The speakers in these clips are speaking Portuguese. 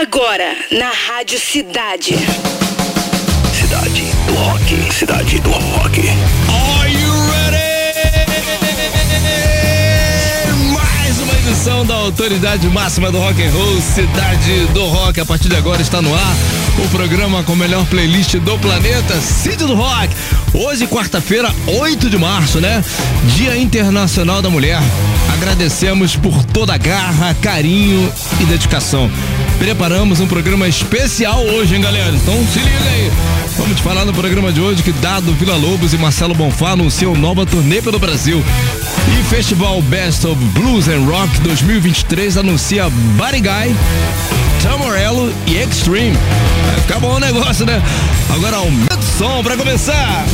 Agora, na Rádio Cidade. Cidade do Rock. Cidade do Rock. Are you ready? Mais uma edição da autoridade máxima do rock and roll, Cidade do Rock. A partir de agora está no ar o programa com a melhor playlist do planeta, Cid do Rock. Hoje, quarta-feira, 8 de março, né? Dia Internacional da Mulher. Agradecemos por toda a garra, carinho e dedicação. Preparamos um programa especial hoje, hein, galera? Então se liga aí. Vamos te falar no programa de hoje que Dado Vila Lobos e Marcelo Bonfá anunciam nova turnê pelo Brasil. E Festival Best of Blues and Rock 2023 anuncia Buddy Guy, Tom Morello e Extreme. Vai ficar bom o negócio, né? Agora aumenta o som pra começar.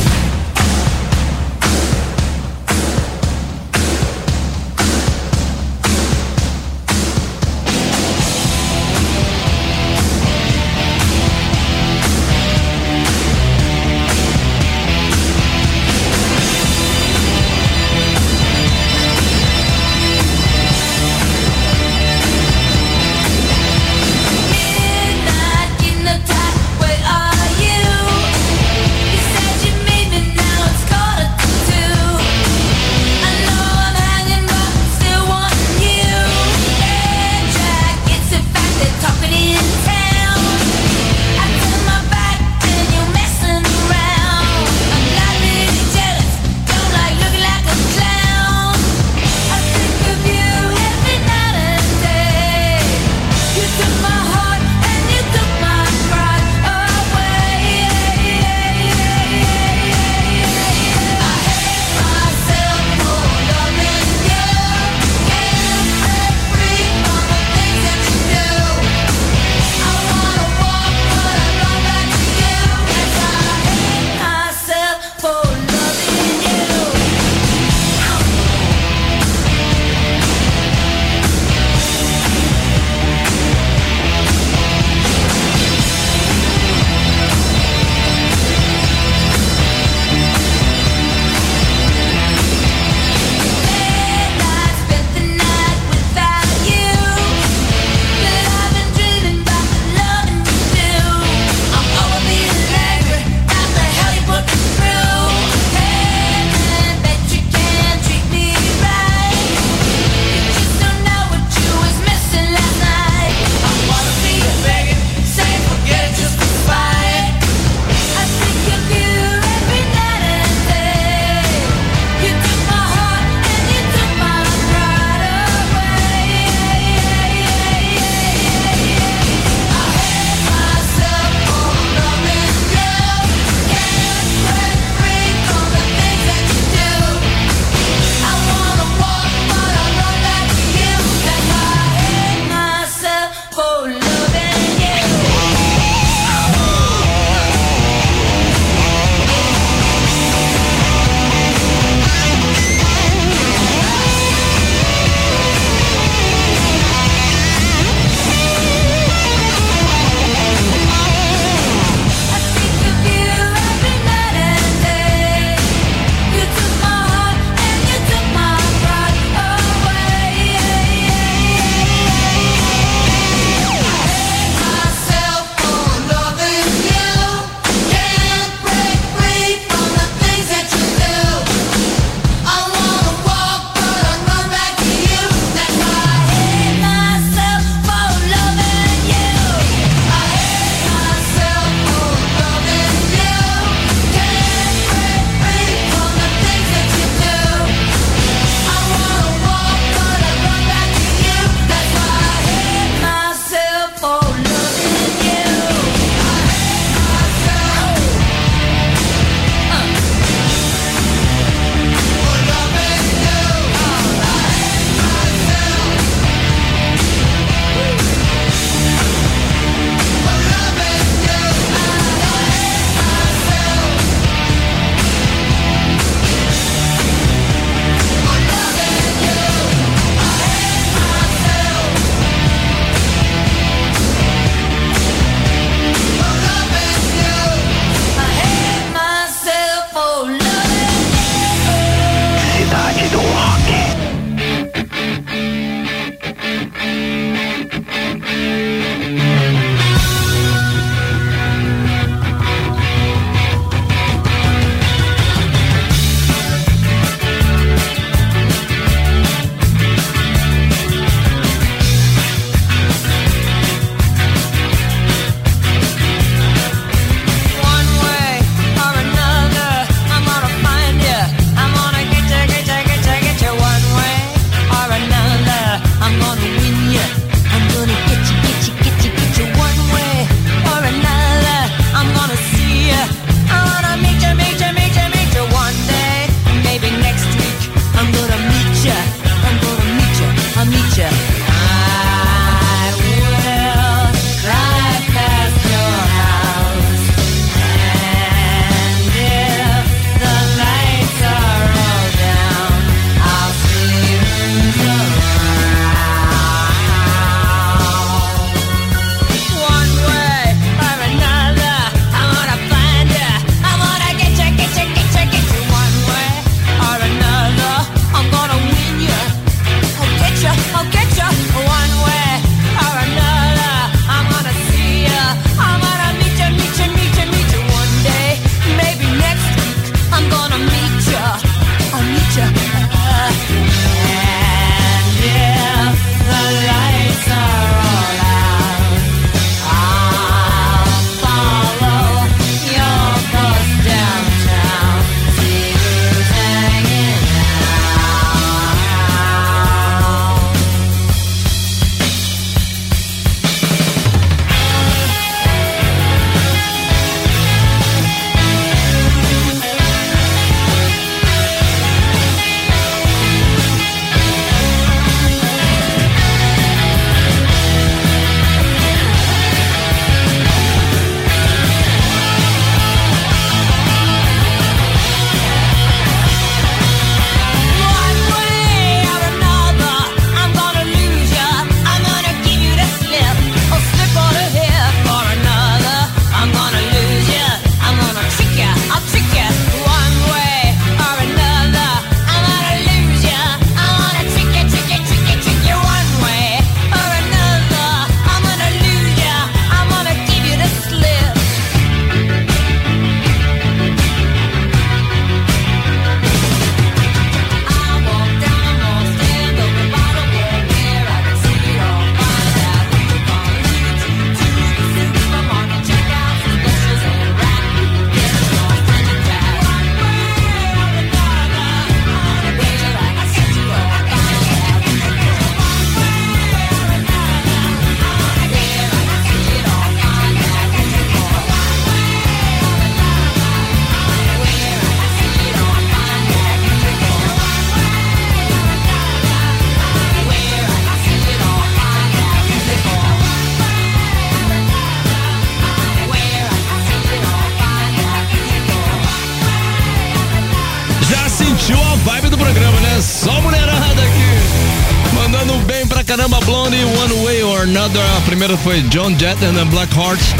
Foi John Jett and Black Hearts.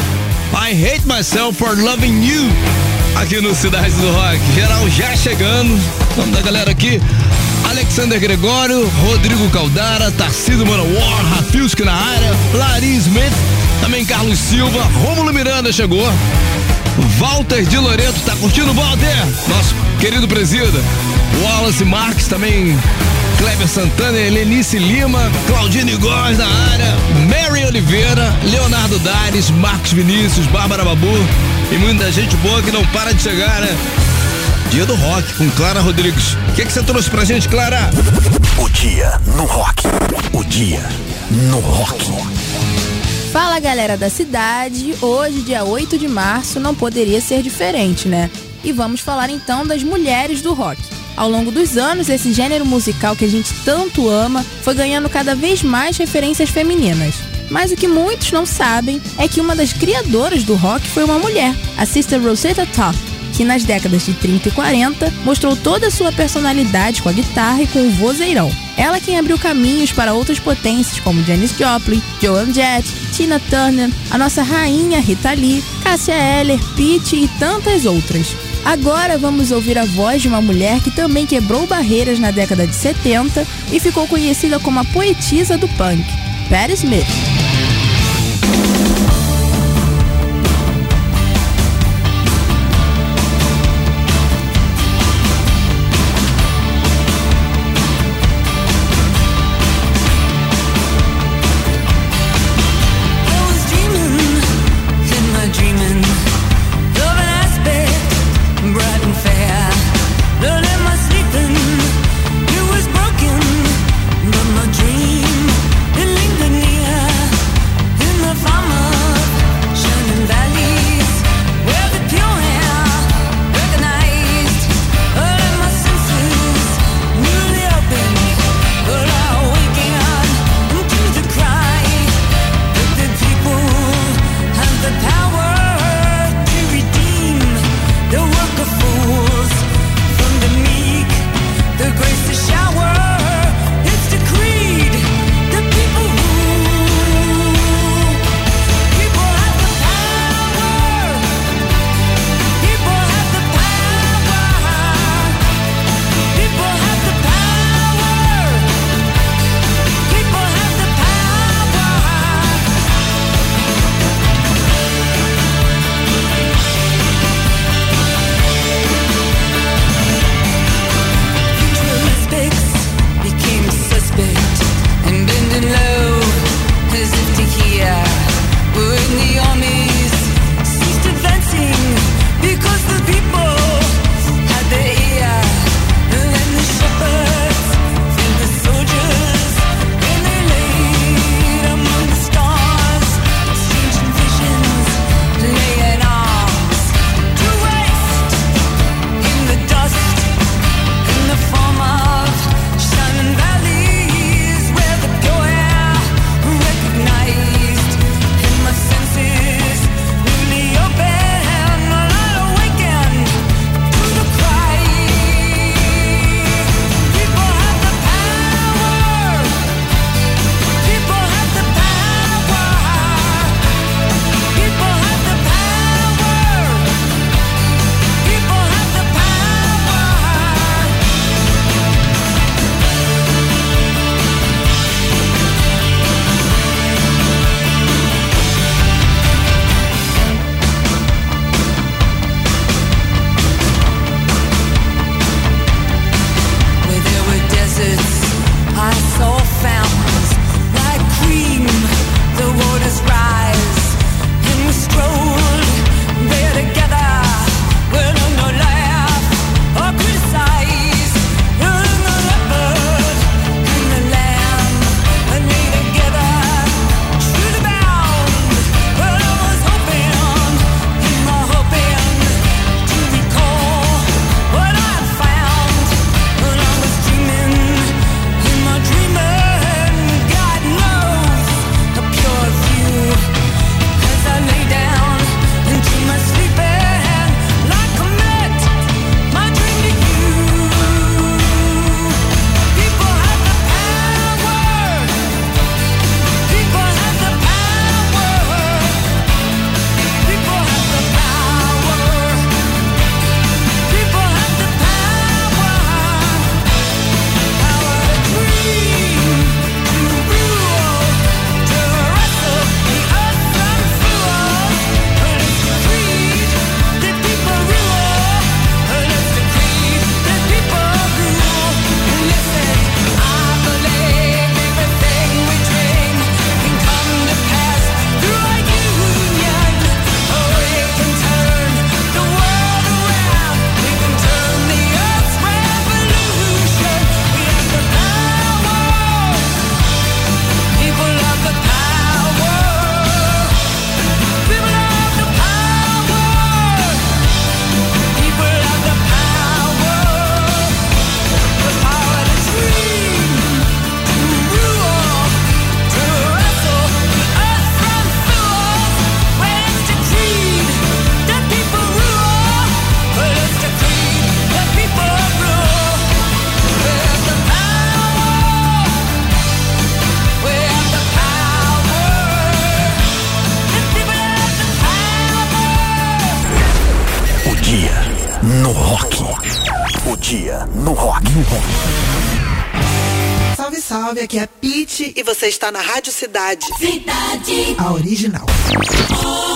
I Hate Myself for Loving You. Aqui no Cidade do Rock. Geral já chegando. Vamos da galera aqui. Alexander Gregório, Rodrigo Caldara, Tarcido Manowar, Rafilski na área, Larry Smith, também Carlos Silva, Rômulo Miranda chegou. Walter de Loreto, tá curtindo, Walter? Nosso querido presida. Wallace Marques também. Kleber Santana, Helenice Lima, Claudine Góes na área, Mary Oliveira, Leonardo Dares, Marcos Vinícius, Bárbara Babu e muita gente boa que não para de chegar, né? Dia do Rock com Clara Rodrigues. O que, que você trouxe pra gente, Clara? O dia no rock. O dia no rock. Fala galera da cidade, hoje, dia 8 de março, não poderia ser diferente, né? E vamos falar então das mulheres do rock. Ao longo dos anos, esse gênero musical que a gente tanto ama foi ganhando cada vez mais referências femininas. Mas o que muitos não sabem é que uma das criadoras do rock foi uma mulher, a Sister Rosetta Top, que nas décadas de 30 e 40 mostrou toda a sua personalidade com a guitarra e com o vozeirão. Ela quem abriu caminhos para outras potências como Janis Joplin, Joan Jett, Tina Turner, a nossa rainha Rita Lee, Cássia Eller, Pete e tantas outras. Agora vamos ouvir a voz de uma mulher que também quebrou barreiras na década de 70 e ficou conhecida como a poetisa do punk, Patti Smith. rock. O dia no rock. No rock. Salve, salve, aqui é Pete e você está na Rádio Cidade. Cidade. A original. Oh.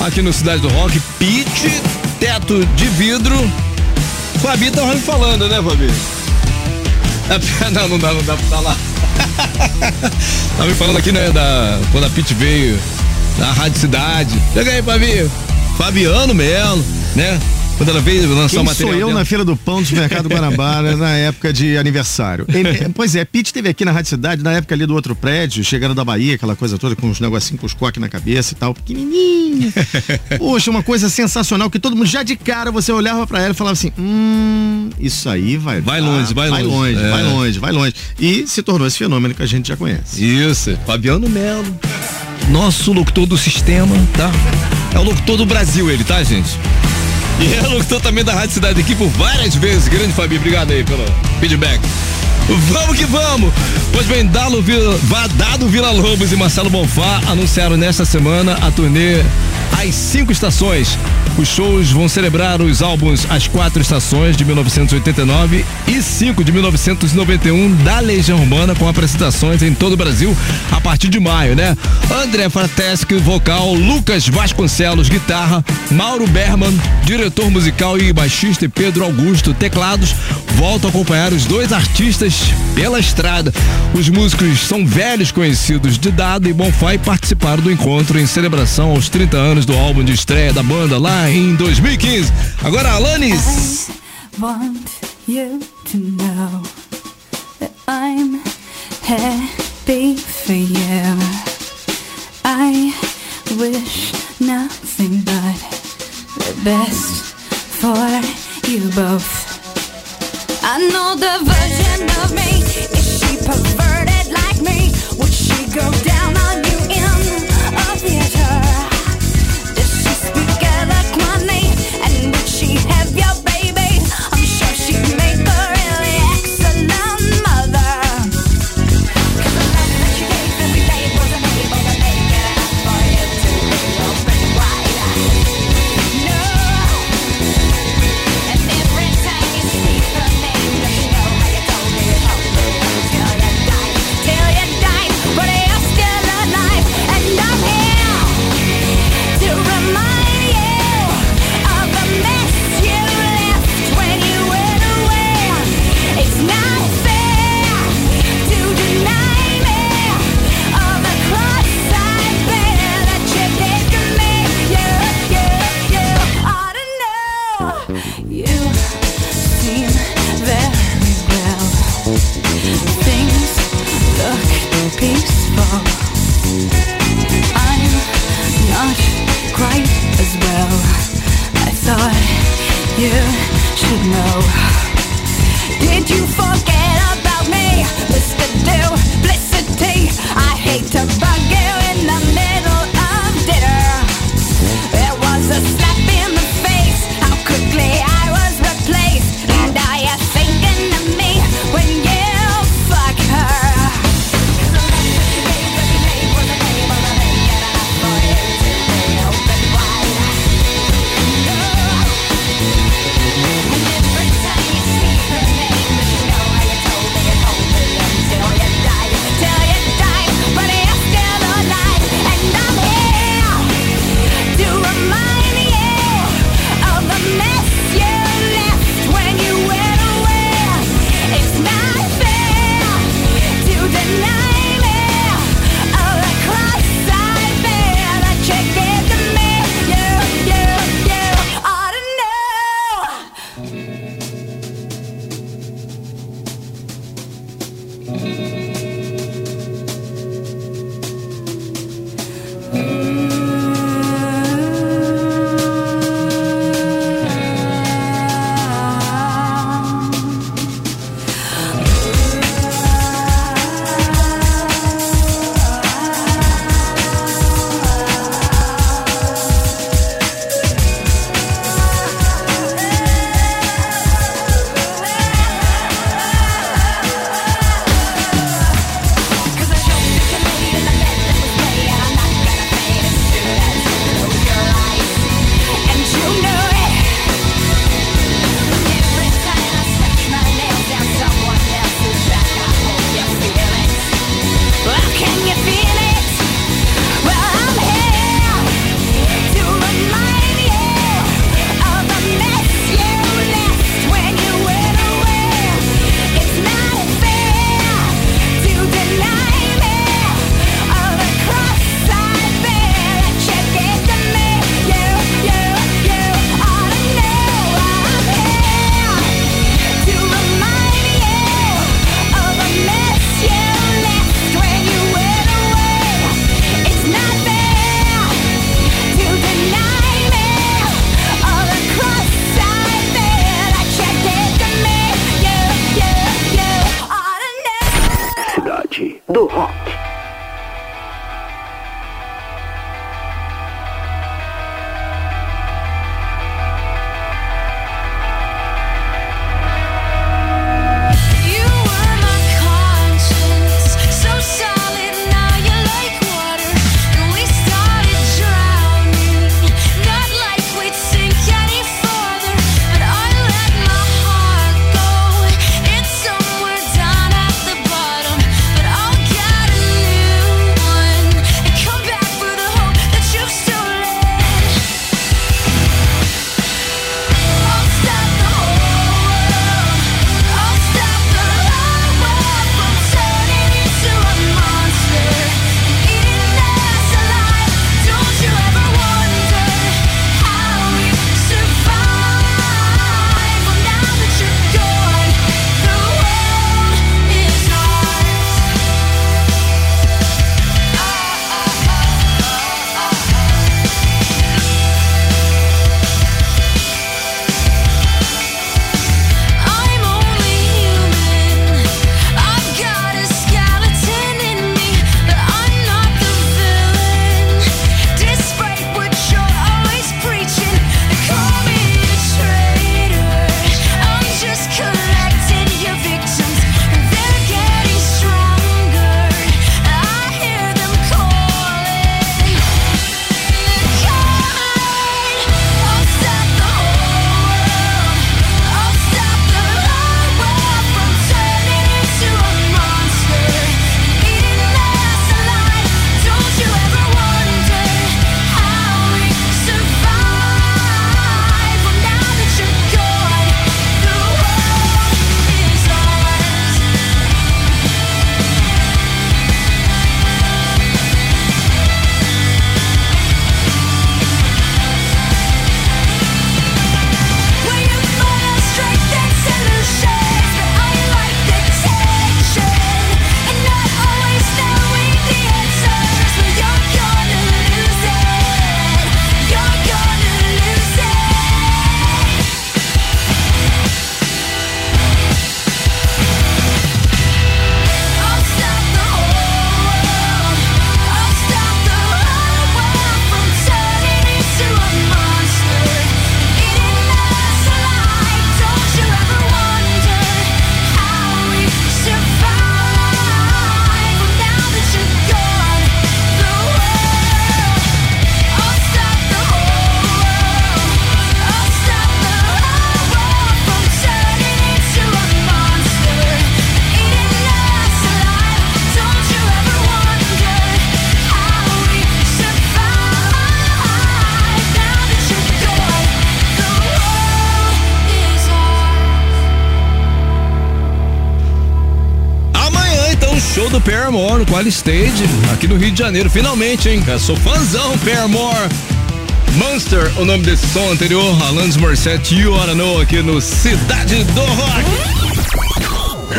Aqui no Cidade do Rock, Pete, teto de vidro. Fabi me falando, né, Fabi? Não, não dá, não dá pra falar. tava me falando aqui, né, da, quando a Pete veio da Rádio Cidade. Chega aí, Fabi. Fabiano Melo, né? Quando ela veio lançar Quem o material. sou eu dela. na Feira do Pão do Supermercado Guanabara na época de aniversário. Ele- pois é, Pete esteve aqui na Rádio Cidade, na época ali do outro prédio, chegando da Bahia, aquela coisa toda, com uns negocinhos com os coques na cabeça e tal, pequenininho. Poxa, uma coisa sensacional que todo mundo, já de cara, você olhava pra ela e falava assim, hum, isso aí vai Vai dar, longe, vai vai longe. longe, É. vai longe, vai longe. E se tornou esse fenômeno que a gente já conhece. Isso, Fabiano Melo. Nosso locutor do sistema, tá? É o locutor do Brasil, ele, tá, gente? E é também da Rádio Cidade aqui por várias vezes. Grande Fabi, obrigado aí pelo feedback. Vamos que vamos! Pois bem, Dalo Vila, Va- Dado Vila Lobos e Marcelo Bonfá anunciaram nesta semana a turnê As Cinco Estações. Os shows vão celebrar os álbuns As Quatro Estações de 1989 e 5 de 1991 da Legião Urbana com apresentações em todo o Brasil a partir de maio, né? André Frateschi, vocal, Lucas Vasconcelos, guitarra, Mauro Berman, diretor musical e baixista e Pedro Augusto, teclados, voltam a acompanhar os dois artistas pela estrada. Os músicos são velhos conhecidos de Dado e Bonfá e participaram do encontro em celebração aos 30 anos do álbum de estreia da banda lá em 2015. Agora, Alanis. want you to know that I'm happy for you. I wish nothing but the best for you both. I know the version of me. Is she perverted like me? Would she go down on Paramore no Qual Stage, aqui no Rio de Janeiro. Finalmente, hein? Eu sou fãzão, Paramore. Monster, o nome desse som anterior, Alanis Morissette, You Oughta Know, aqui no Cidade do Rock.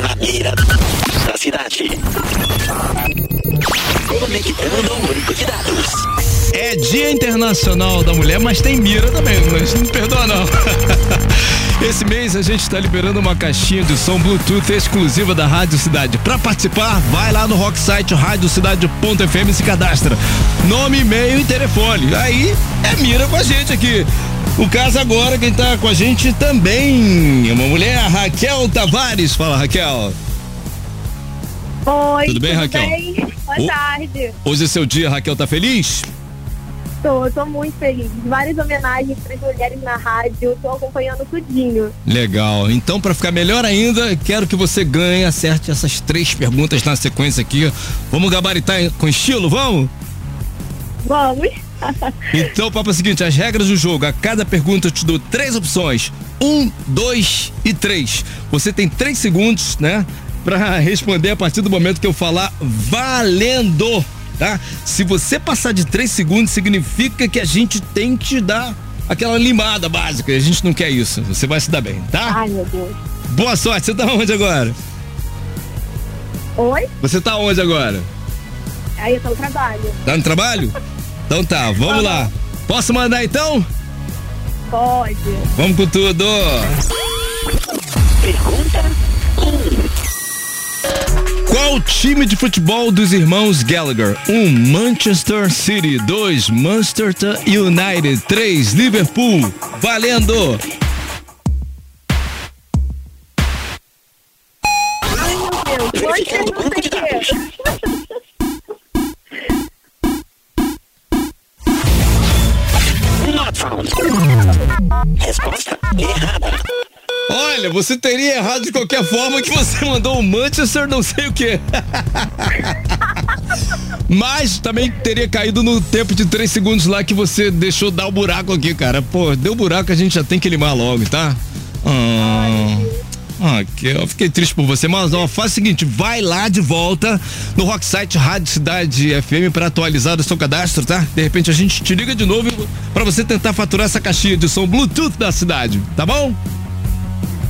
Na mira da cidade. Conectando o banco de dados. É Dia Internacional da Mulher, mas tem mira também, mas não perdoa não. Esse mês a gente está liberando uma caixinha de som Bluetooth exclusiva da Rádio Cidade. Para participar, vai lá no rock site radiocidade.fm e se cadastra. Nome, e-mail e telefone. Aí é mira com a gente aqui. O caso agora, quem tá com a gente também é uma mulher, Raquel Tavares. Fala, Raquel. Oi, Tudo bem, Raquel? Boa O- tarde. Hoje é seu dia, Raquel, tá feliz? Tô, tô muito feliz. Várias homenagens para as mulheres na rádio. Tô acompanhando tudinho. Legal. Então, para ficar melhor ainda, quero que você ganhe, acerte essas três perguntas na sequência aqui. Vamos gabaritar com estilo, vamos? Vamos. Então, o papo é o seguinte: as regras do jogo. A cada pergunta eu te dou três opções: um, dois e três. Você tem três segundos, né? Pra responder a partir do momento que eu falar valendo, tá? Se você passar de três segundos, significa que a gente tem que te dar aquela limada básica. E a gente não quer isso. Você vai se dar bem, tá? Ai, meu Deus. Boa sorte. Você tá onde agora? Oi? Você tá onde agora? Aí eu tô no trabalho. Tá no trabalho? Então tá, vamos lá. Posso mandar então? Pode. Vamos com tudo. Pergunta Qual time de futebol dos irmãos Gallagher? 1. Um, Manchester City. 2. Manchester United. 3. Liverpool. Valendo! Ai, meu Deus. Manchester não sei o. Not found. Resposta errada. Olha, você teria errado de qualquer forma que você mandou o Manchester não sei o quê. Mas também teria caído no tempo de 3 segundos lá que você deixou dar o buraco aqui, cara. Pô, deu buraco, a gente já tem que limar logo, tá? Ah, ah, que eu fiquei triste por você, mas ó, faz o seguinte, vai lá de volta no Rocksite Rádio Cidade FM para atualizar o seu cadastro, tá? De repente a gente te liga de novo para você tentar faturar essa caixinha de som Bluetooth da cidade, tá bom?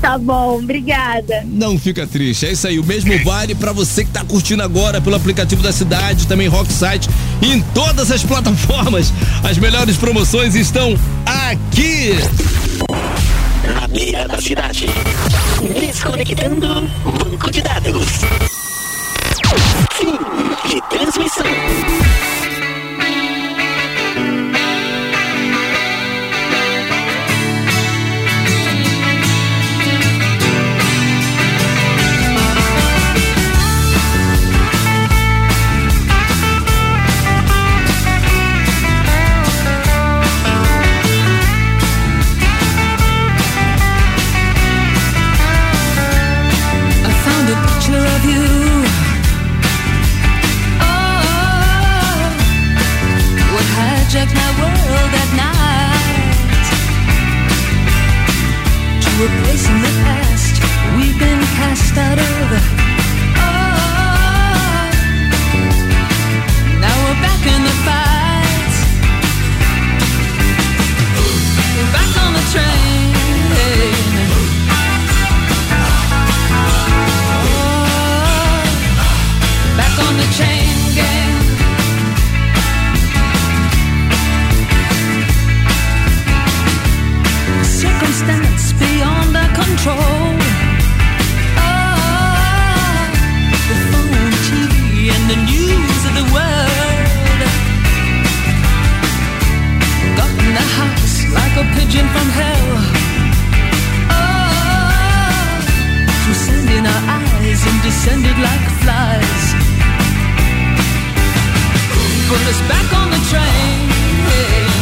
Tá bom, obrigada. Não fica triste, é isso aí. O mesmo vale pra você que tá curtindo agora pelo aplicativo da cidade, também Rocksite e em todas as plataformas. As melhores promoções estão aqui. Na beira da cidade. Desconectando banco de dados. Fim de transmissão. My world at night? To a place in the past we've been cast out of. Like a pigeon from hell. Oh, through sand in our eyes and descended like flies. Put us back on the train.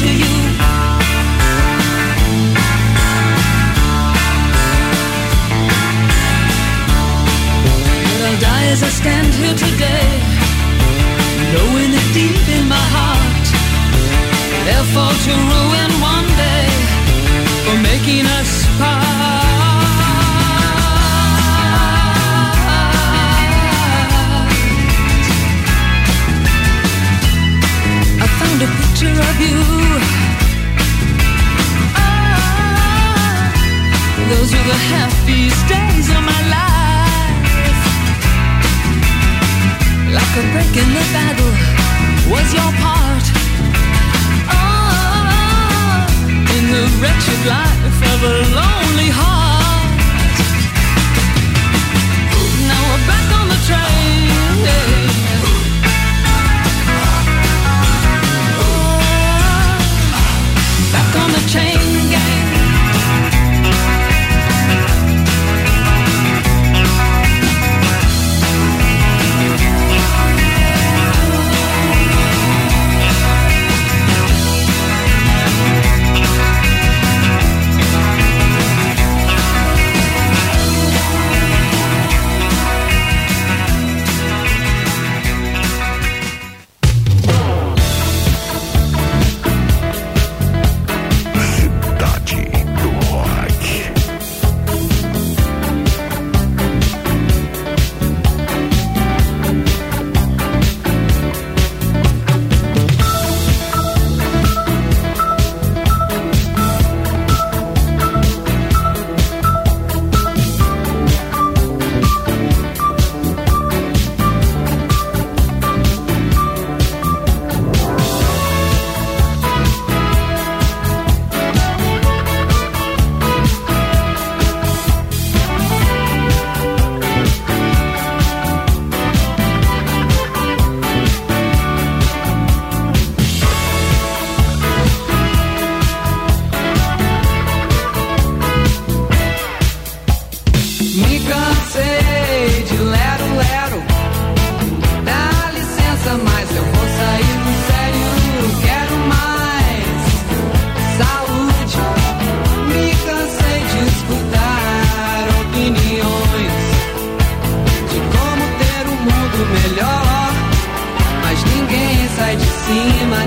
To you.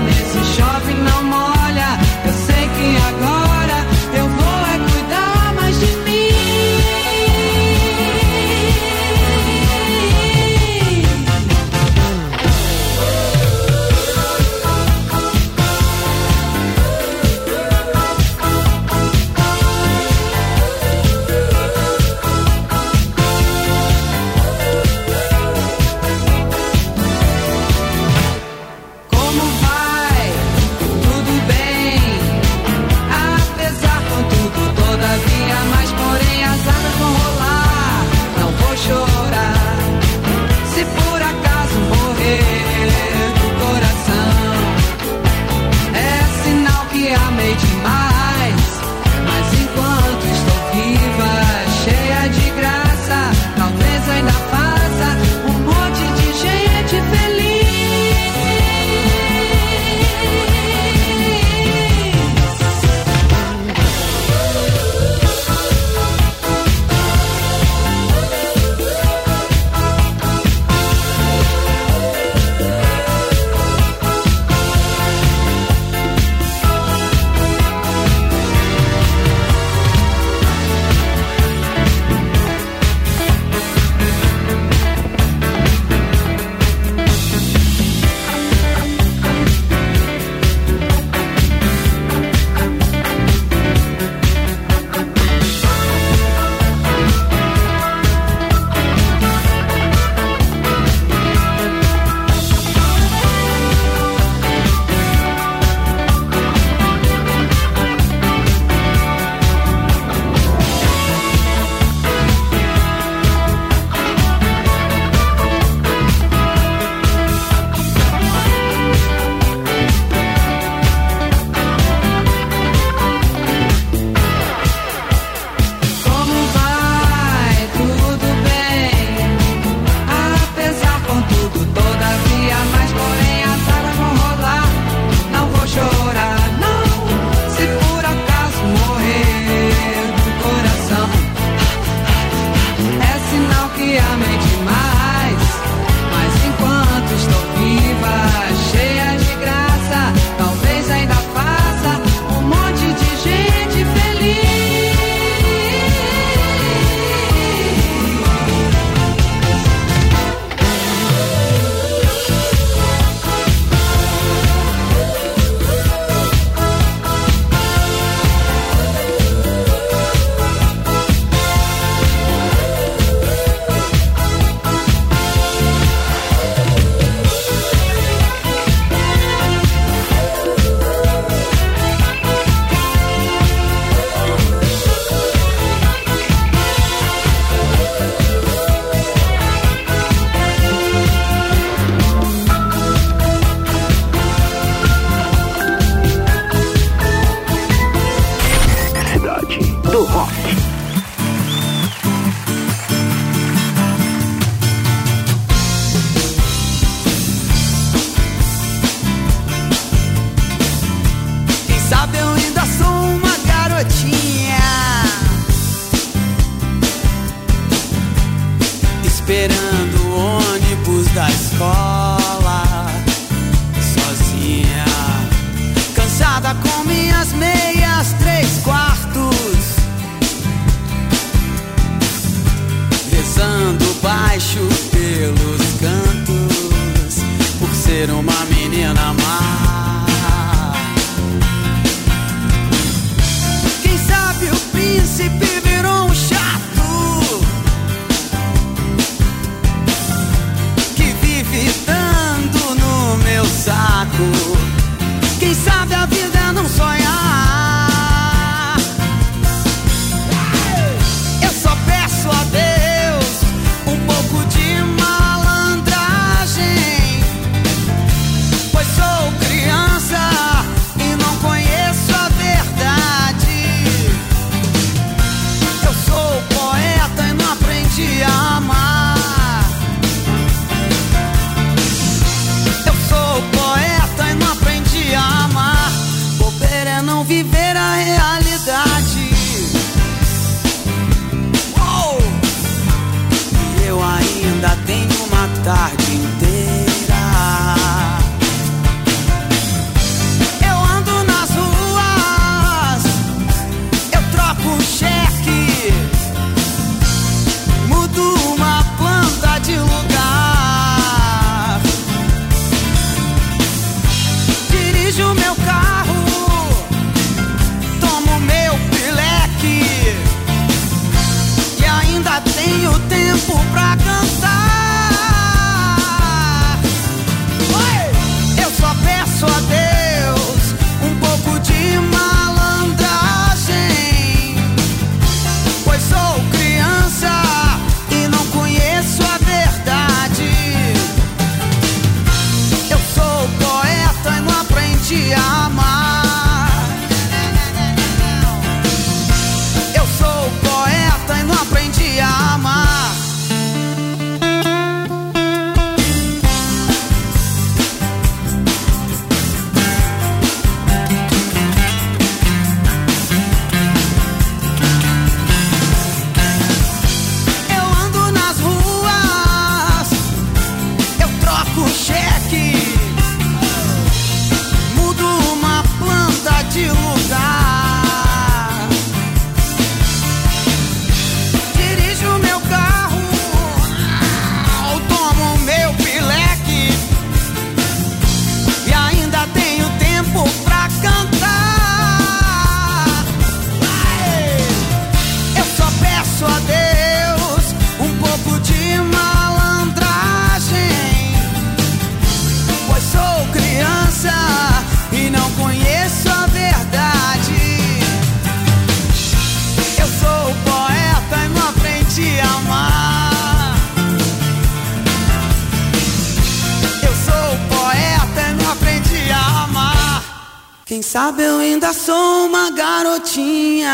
Nesse shopping não molha. Eu sei que agora esperando o ônibus da escola, sozinha, cansada com minhas meias, três quartos, rezando baixo pelos cantos, por ser uma menina má. Sabe eu ainda sou uma garotinha.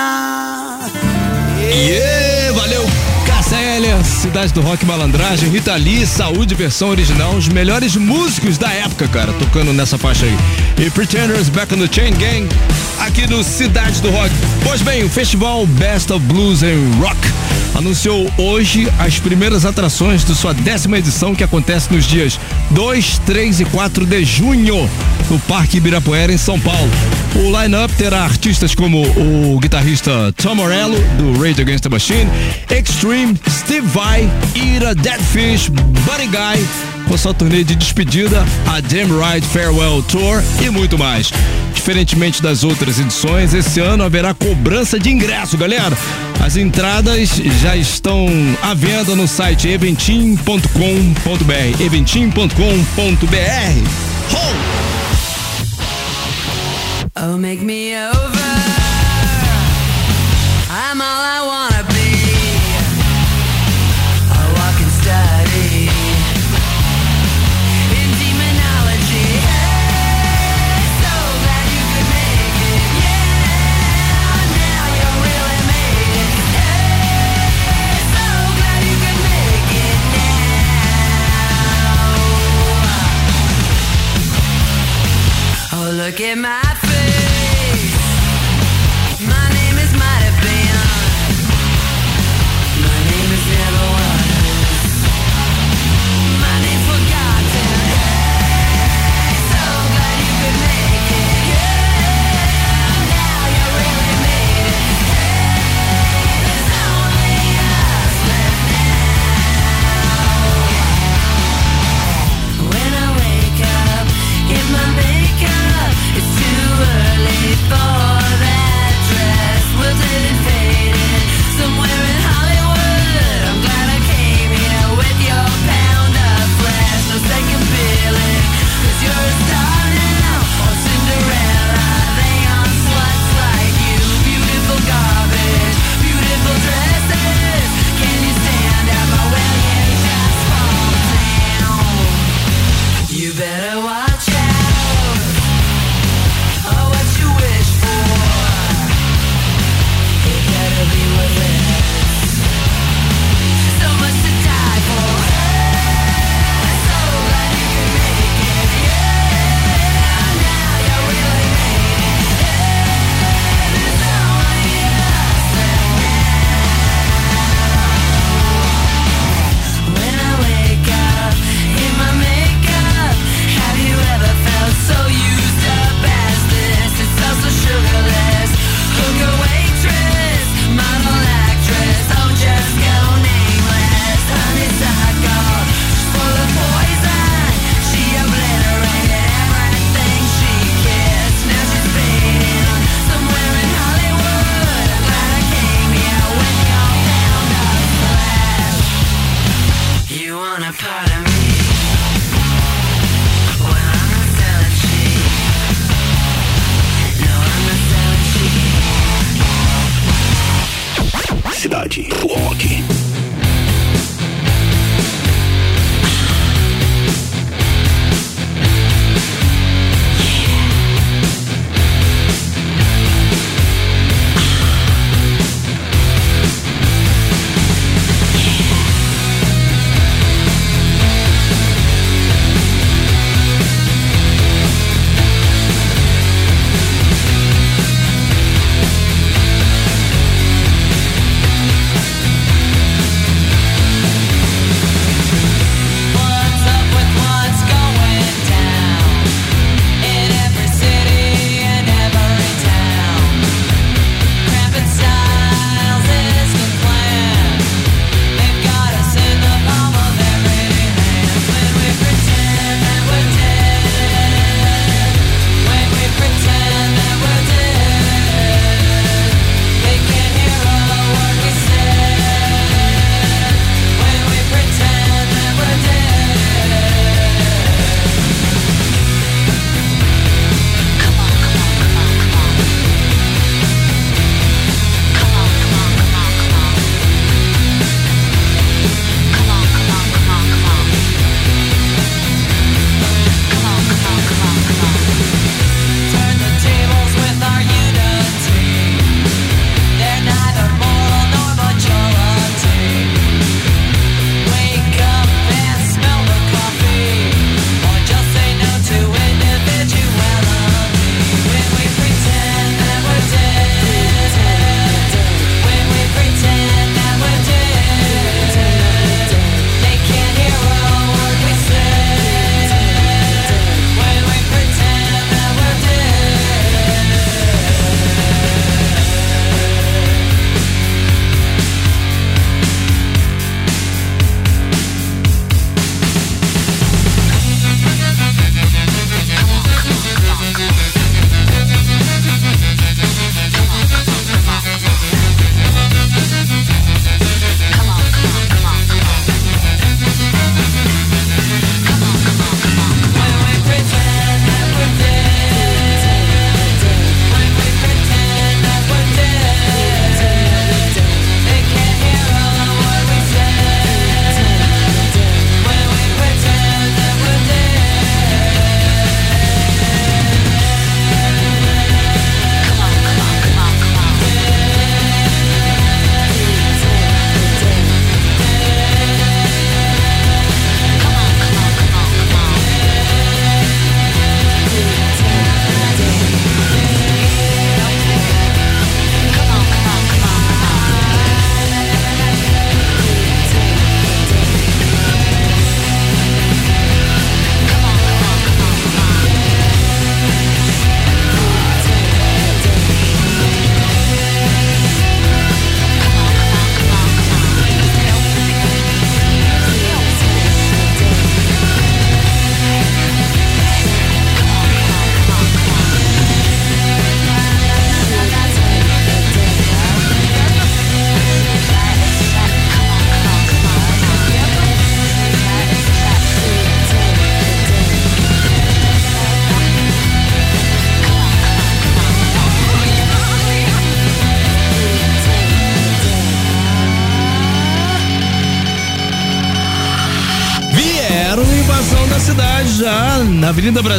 Yeah, valeu! Cassélia, Cidade do Rock Malandragem, Rita Lee, Saúde, versão original, os melhores músicos da época, cara, tocando nessa faixa aí. E Pretenders Back on the Chain Gang, aqui no Cidade do Rock. Pois bem, o festival Best of Blues and Rock anunciou hoje as primeiras atrações de sua décima edição que acontece nos dias 2, 3 e 4 de junho no Parque Ibirapuera, em São Paulo. O line-up terá artistas como o guitarrista Tom Morello, do Rage Against the Machine, Extreme, Steve Vai, Ira, Deadfish, Buddy Guy, com sua turnê de despedida, a Damn Right Farewell Tour e muito mais. Diferentemente das outras edições, esse ano haverá cobrança de ingresso, galera. As entradas já estão à venda no site eventim.com.br. eventim.com.br. Oh, Oh, make me over. I'm all I wanna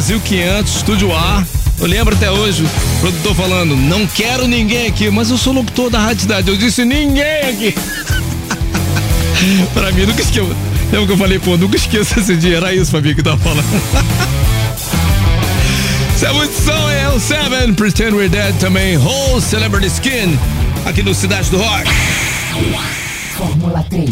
Brasil 500, Estúdio A. Eu lembro até hoje, o produtor falando, não quero ninguém aqui, mas eu sou locutor da Rádio Cidade. Eu disse, ninguém aqui. pra mim, nunca esqueço. Lembra que eu falei, pô, nunca esqueça esse dia. Era isso, Fabi, que tava falando. Isso é muito som, é o Seven, Pretend We're Dead também, Whole Celebrity Skin, aqui no Cidade do Rock. Fórmula 3.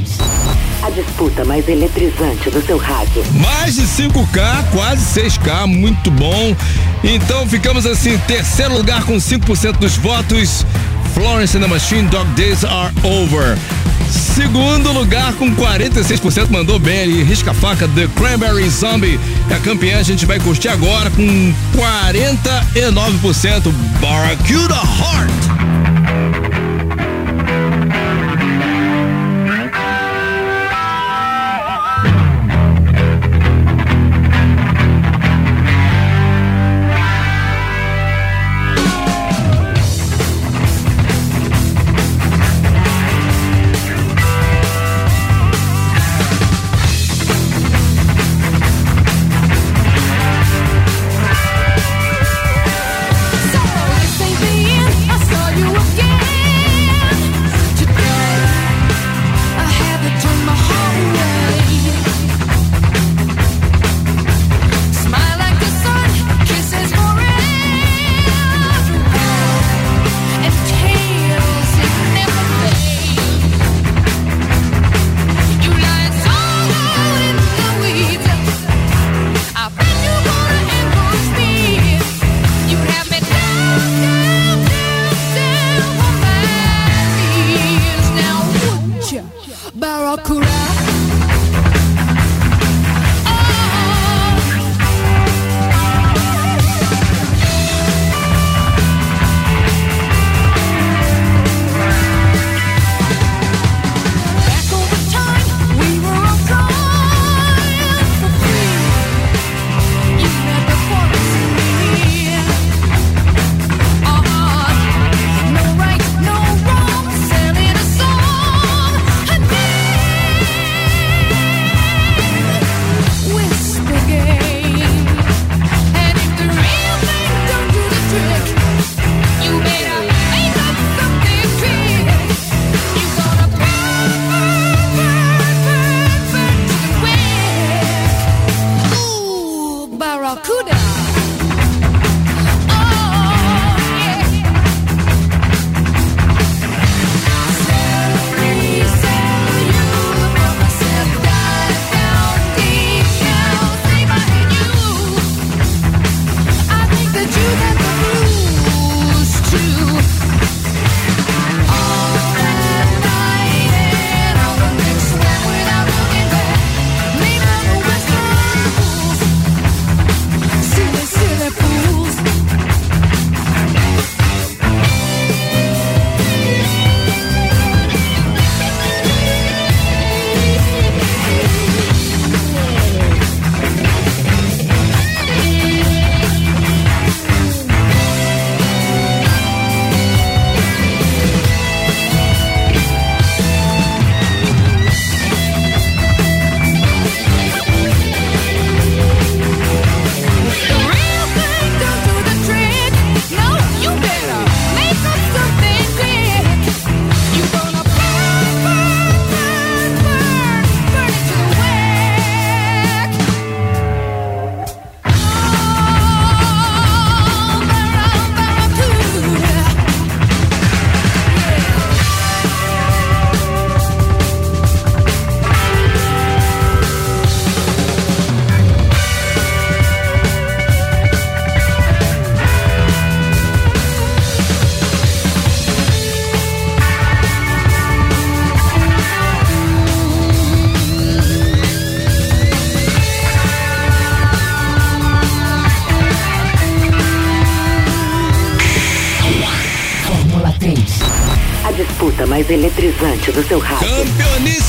Disputa mais eletrizante do seu rádio. Mais de 5K, quase 6K, muito bom. Então ficamos assim, terceiro lugar com 5% dos votos. Florence and the Machine, Dog Days Are Over. Segundo lugar com 46%, mandou bem ali, risca faca, The Cranberry Zombie. É a campeã, a gente vai curtir agora com 49%, Barracuda Heart.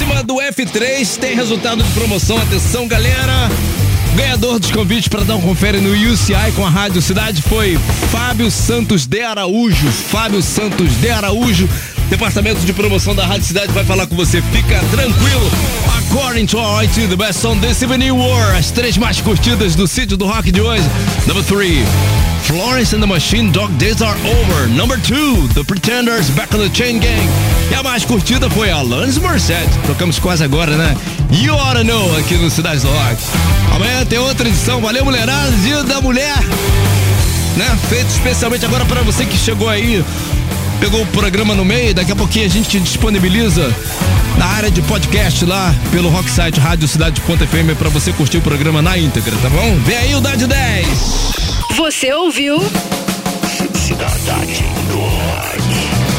Campeoníssima do F3 tem resultado de promoção. Atenção, galera. Ganhador dos convites para dar um confere no UCI com a Rádio Cidade foi Fábio Santos de Araújo. Fábio Santos de Araújo Departamento de promoção da Rádio Cidade vai falar com você. Fica tranquilo. According to our IT, the best song this evening were as três mais curtidas do sítio do rock de hoje. Number three. Florence and the Machine Dog Days Are Over. Number two, The Pretenders Back on the Chain Gang. E a mais curtida foi Alanis Morissette. Tocamos quase agora, né? You Oughta Know aqui no Cidade do Rock. Amanhã tem outra edição. Valeu, mulherada. Dia da Mulher. Né? Feito especialmente agora para você que chegou aí. Pegou o programa no meio. Daqui a pouquinho a gente disponibiliza na área de podcast lá pelo Rocksite Rádio Cidade.fm para você curtir o programa na íntegra, tá bom? Vem aí o Dade 10. Você ouviu? Cidade do Rock.